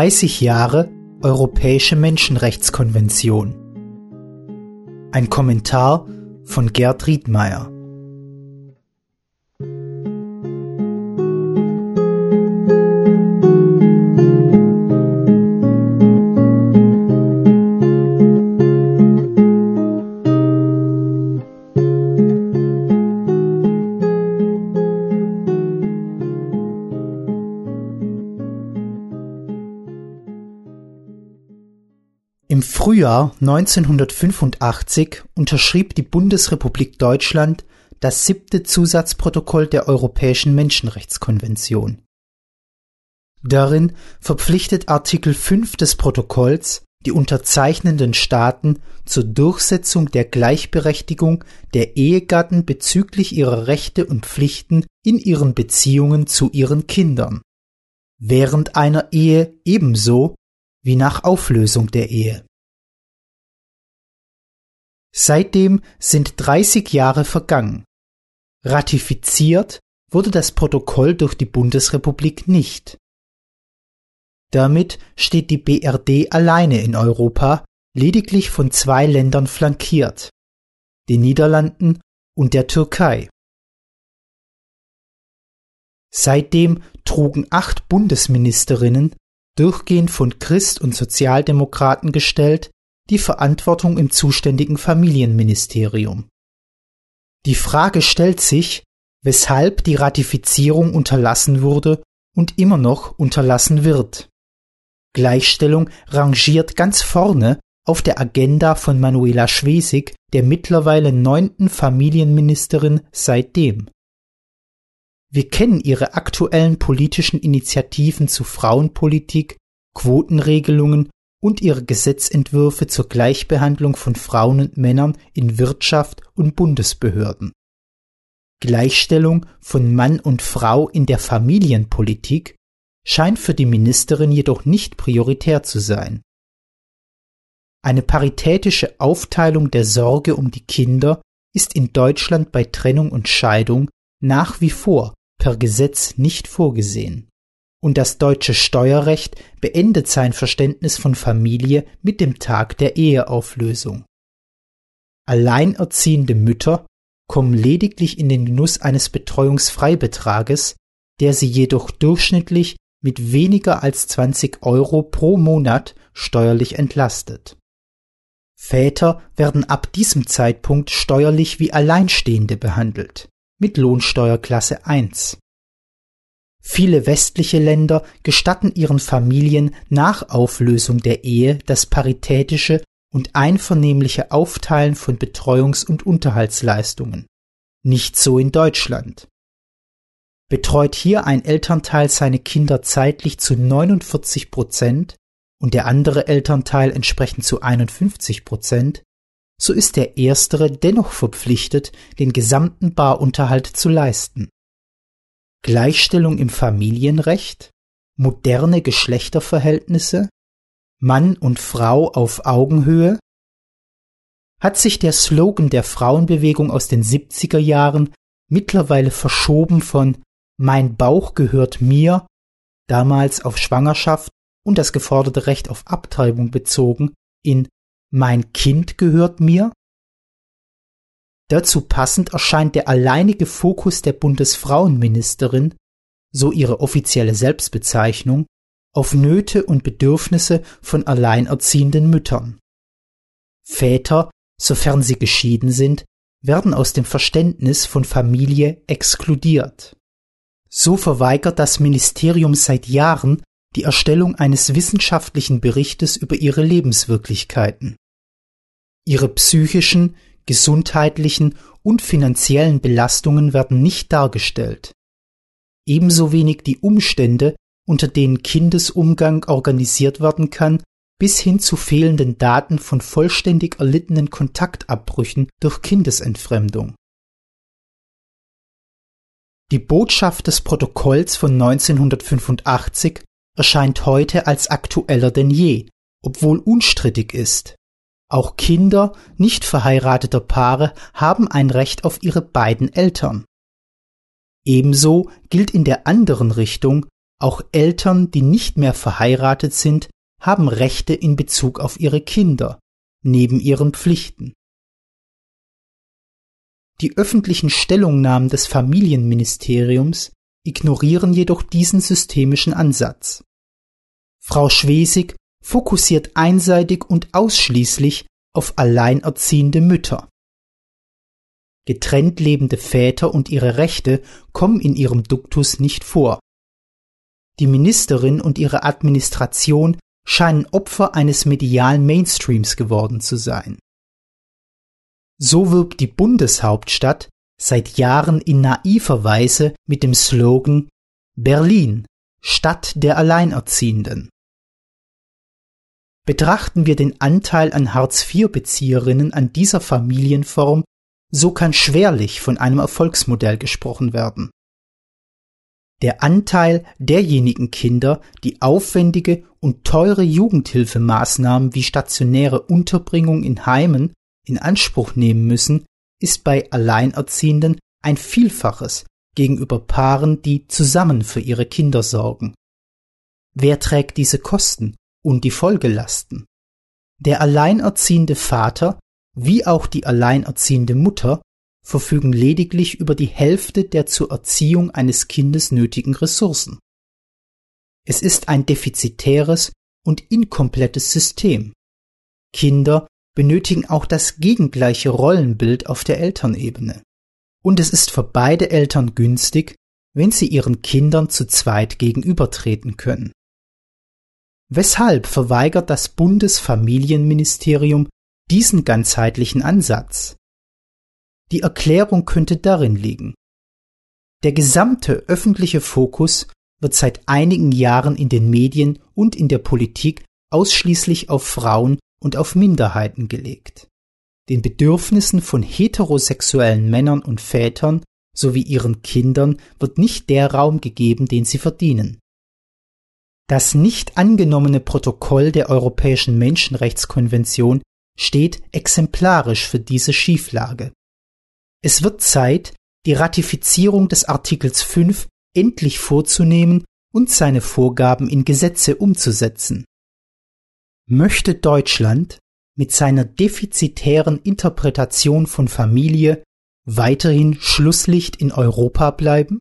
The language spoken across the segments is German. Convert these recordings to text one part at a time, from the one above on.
30 Jahre Europäische Menschenrechtskonvention. Ein Kommentar von Gerd Riedmeier. Im Frühjahr 1985 unterschrieb die Bundesrepublik Deutschland das siebte Zusatzprotokoll der Europäischen Menschenrechtskonvention. Darin verpflichtet Artikel 5 des Protokolls die unterzeichnenden Staaten zur Durchsetzung der Gleichberechtigung der Ehegatten bezüglich ihrer Rechte und Pflichten in ihren Beziehungen zu ihren Kindern, während einer Ehe ebenso wie nach Auflösung der Ehe. Seitdem sind 30 Jahre vergangen. Ratifiziert wurde das Protokoll durch die Bundesrepublik nicht. Damit steht die BRD alleine in Europa, lediglich von zwei Ländern flankiert, den Niederlanden und der Türkei. Seitdem trugen acht Bundesministerinnen durchgehend von Christ- und Sozialdemokraten gestellt, die Verantwortung im zuständigen Familienministerium. Die Frage stellt sich, weshalb die Ratifizierung unterlassen wurde und immer noch unterlassen wird. Gleichstellung rangiert ganz vorne auf der Agenda von Manuela Schwesig, der mittlerweile neunten Familienministerin seitdem. Wir kennen ihre aktuellen politischen Initiativen zu Frauenpolitik, Quotenregelungen und ihre Gesetzentwürfe zur Gleichbehandlung von Frauen und Männern in Wirtschaft und Bundesbehörden. Gleichstellung von Mann und Frau in der Familienpolitik scheint für die Ministerin jedoch nicht prioritär zu sein. Eine paritätische Aufteilung der Sorge um die Kinder ist in Deutschland bei Trennung und Scheidung nach wie vor per Gesetz nicht vorgesehen. Und das deutsche Steuerrecht beendet sein Verständnis von Familie mit dem Tag der Eheauflösung. Alleinerziehende Mütter kommen lediglich in den Genuss eines Betreuungsfreibetrages, der sie jedoch durchschnittlich mit weniger als 20 Euro pro Monat steuerlich entlastet. Väter werden ab diesem Zeitpunkt steuerlich wie Alleinstehende behandelt mit Lohnsteuerklasse 1. Viele westliche Länder gestatten ihren Familien nach Auflösung der Ehe das paritätische und einvernehmliche Aufteilen von Betreuungs- und Unterhaltsleistungen. Nicht so in Deutschland. Betreut hier ein Elternteil seine Kinder zeitlich zu 49 Prozent und der andere Elternteil entsprechend zu 51 Prozent, so ist der erstere dennoch verpflichtet, den gesamten Barunterhalt zu leisten. Gleichstellung im Familienrecht, moderne Geschlechterverhältnisse, Mann und Frau auf Augenhöhe, hat sich der Slogan der Frauenbewegung aus den 70er Jahren mittlerweile verschoben von Mein Bauch gehört mir, damals auf Schwangerschaft und das geforderte Recht auf Abtreibung bezogen, in mein Kind gehört mir? Dazu passend erscheint der alleinige Fokus der Bundesfrauenministerin, so ihre offizielle Selbstbezeichnung, auf Nöte und Bedürfnisse von alleinerziehenden Müttern. Väter, sofern sie geschieden sind, werden aus dem Verständnis von Familie exkludiert. So verweigert das Ministerium seit Jahren die Erstellung eines wissenschaftlichen Berichtes über ihre Lebenswirklichkeiten. Ihre psychischen, gesundheitlichen und finanziellen Belastungen werden nicht dargestellt. Ebenso wenig die Umstände, unter denen Kindesumgang organisiert werden kann, bis hin zu fehlenden Daten von vollständig erlittenen Kontaktabbrüchen durch Kindesentfremdung. Die Botschaft des Protokolls von 1985 erscheint heute als aktueller denn je, obwohl unstrittig ist. Auch Kinder nicht verheirateter Paare haben ein Recht auf ihre beiden Eltern. Ebenso gilt in der anderen Richtung, Auch Eltern, die nicht mehr verheiratet sind, haben Rechte in Bezug auf ihre Kinder, neben ihren Pflichten. Die öffentlichen Stellungnahmen des Familienministeriums ignorieren jedoch diesen systemischen Ansatz. Frau Schwesig fokussiert einseitig und ausschließlich auf alleinerziehende Mütter. Getrennt lebende Väter und ihre Rechte kommen in ihrem Duktus nicht vor. Die Ministerin und ihre Administration scheinen Opfer eines medialen Mainstreams geworden zu sein. So wirbt die Bundeshauptstadt seit Jahren in naiver Weise mit dem Slogan Berlin, Stadt der Alleinerziehenden. Betrachten wir den Anteil an Hartz-IV-Bezieherinnen an dieser Familienform, so kann schwerlich von einem Erfolgsmodell gesprochen werden. Der Anteil derjenigen Kinder, die aufwendige und teure Jugendhilfemaßnahmen wie stationäre Unterbringung in Heimen in Anspruch nehmen müssen, ist bei Alleinerziehenden ein Vielfaches gegenüber Paaren, die zusammen für ihre Kinder sorgen. Wer trägt diese Kosten und die Folgelasten? Der alleinerziehende Vater wie auch die alleinerziehende Mutter verfügen lediglich über die Hälfte der zur Erziehung eines Kindes nötigen Ressourcen. Es ist ein defizitäres und inkomplettes System. Kinder benötigen auch das gegengleiche Rollenbild auf der Elternebene. Und es ist für beide Eltern günstig, wenn sie ihren Kindern zu zweit gegenübertreten können. Weshalb verweigert das Bundesfamilienministerium diesen ganzheitlichen Ansatz? Die Erklärung könnte darin liegen. Der gesamte öffentliche Fokus wird seit einigen Jahren in den Medien und in der Politik ausschließlich auf Frauen und auf Minderheiten gelegt. Den Bedürfnissen von heterosexuellen Männern und Vätern sowie ihren Kindern wird nicht der Raum gegeben, den sie verdienen. Das nicht angenommene Protokoll der Europäischen Menschenrechtskonvention steht exemplarisch für diese Schieflage. Es wird Zeit, die Ratifizierung des Artikels 5 endlich vorzunehmen und seine Vorgaben in Gesetze umzusetzen. Möchte Deutschland mit seiner defizitären Interpretation von Familie weiterhin Schlusslicht in Europa bleiben?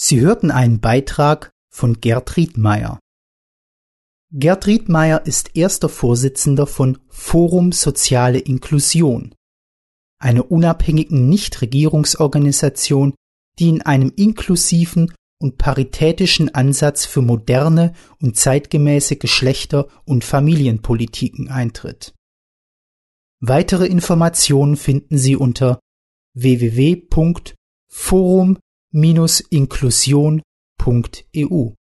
Sie hörten einen Beitrag von Gerd Riedmeier. Gerd Riedmeier ist erster Vorsitzender von Forum Soziale Inklusion, einer unabhängigen Nichtregierungsorganisation, die in einem inklusiven und paritätischen Ansatz für moderne und zeitgemäße Geschlechter- und Familienpolitiken eintritt. Weitere Informationen finden Sie unter www.forum inklusion.eu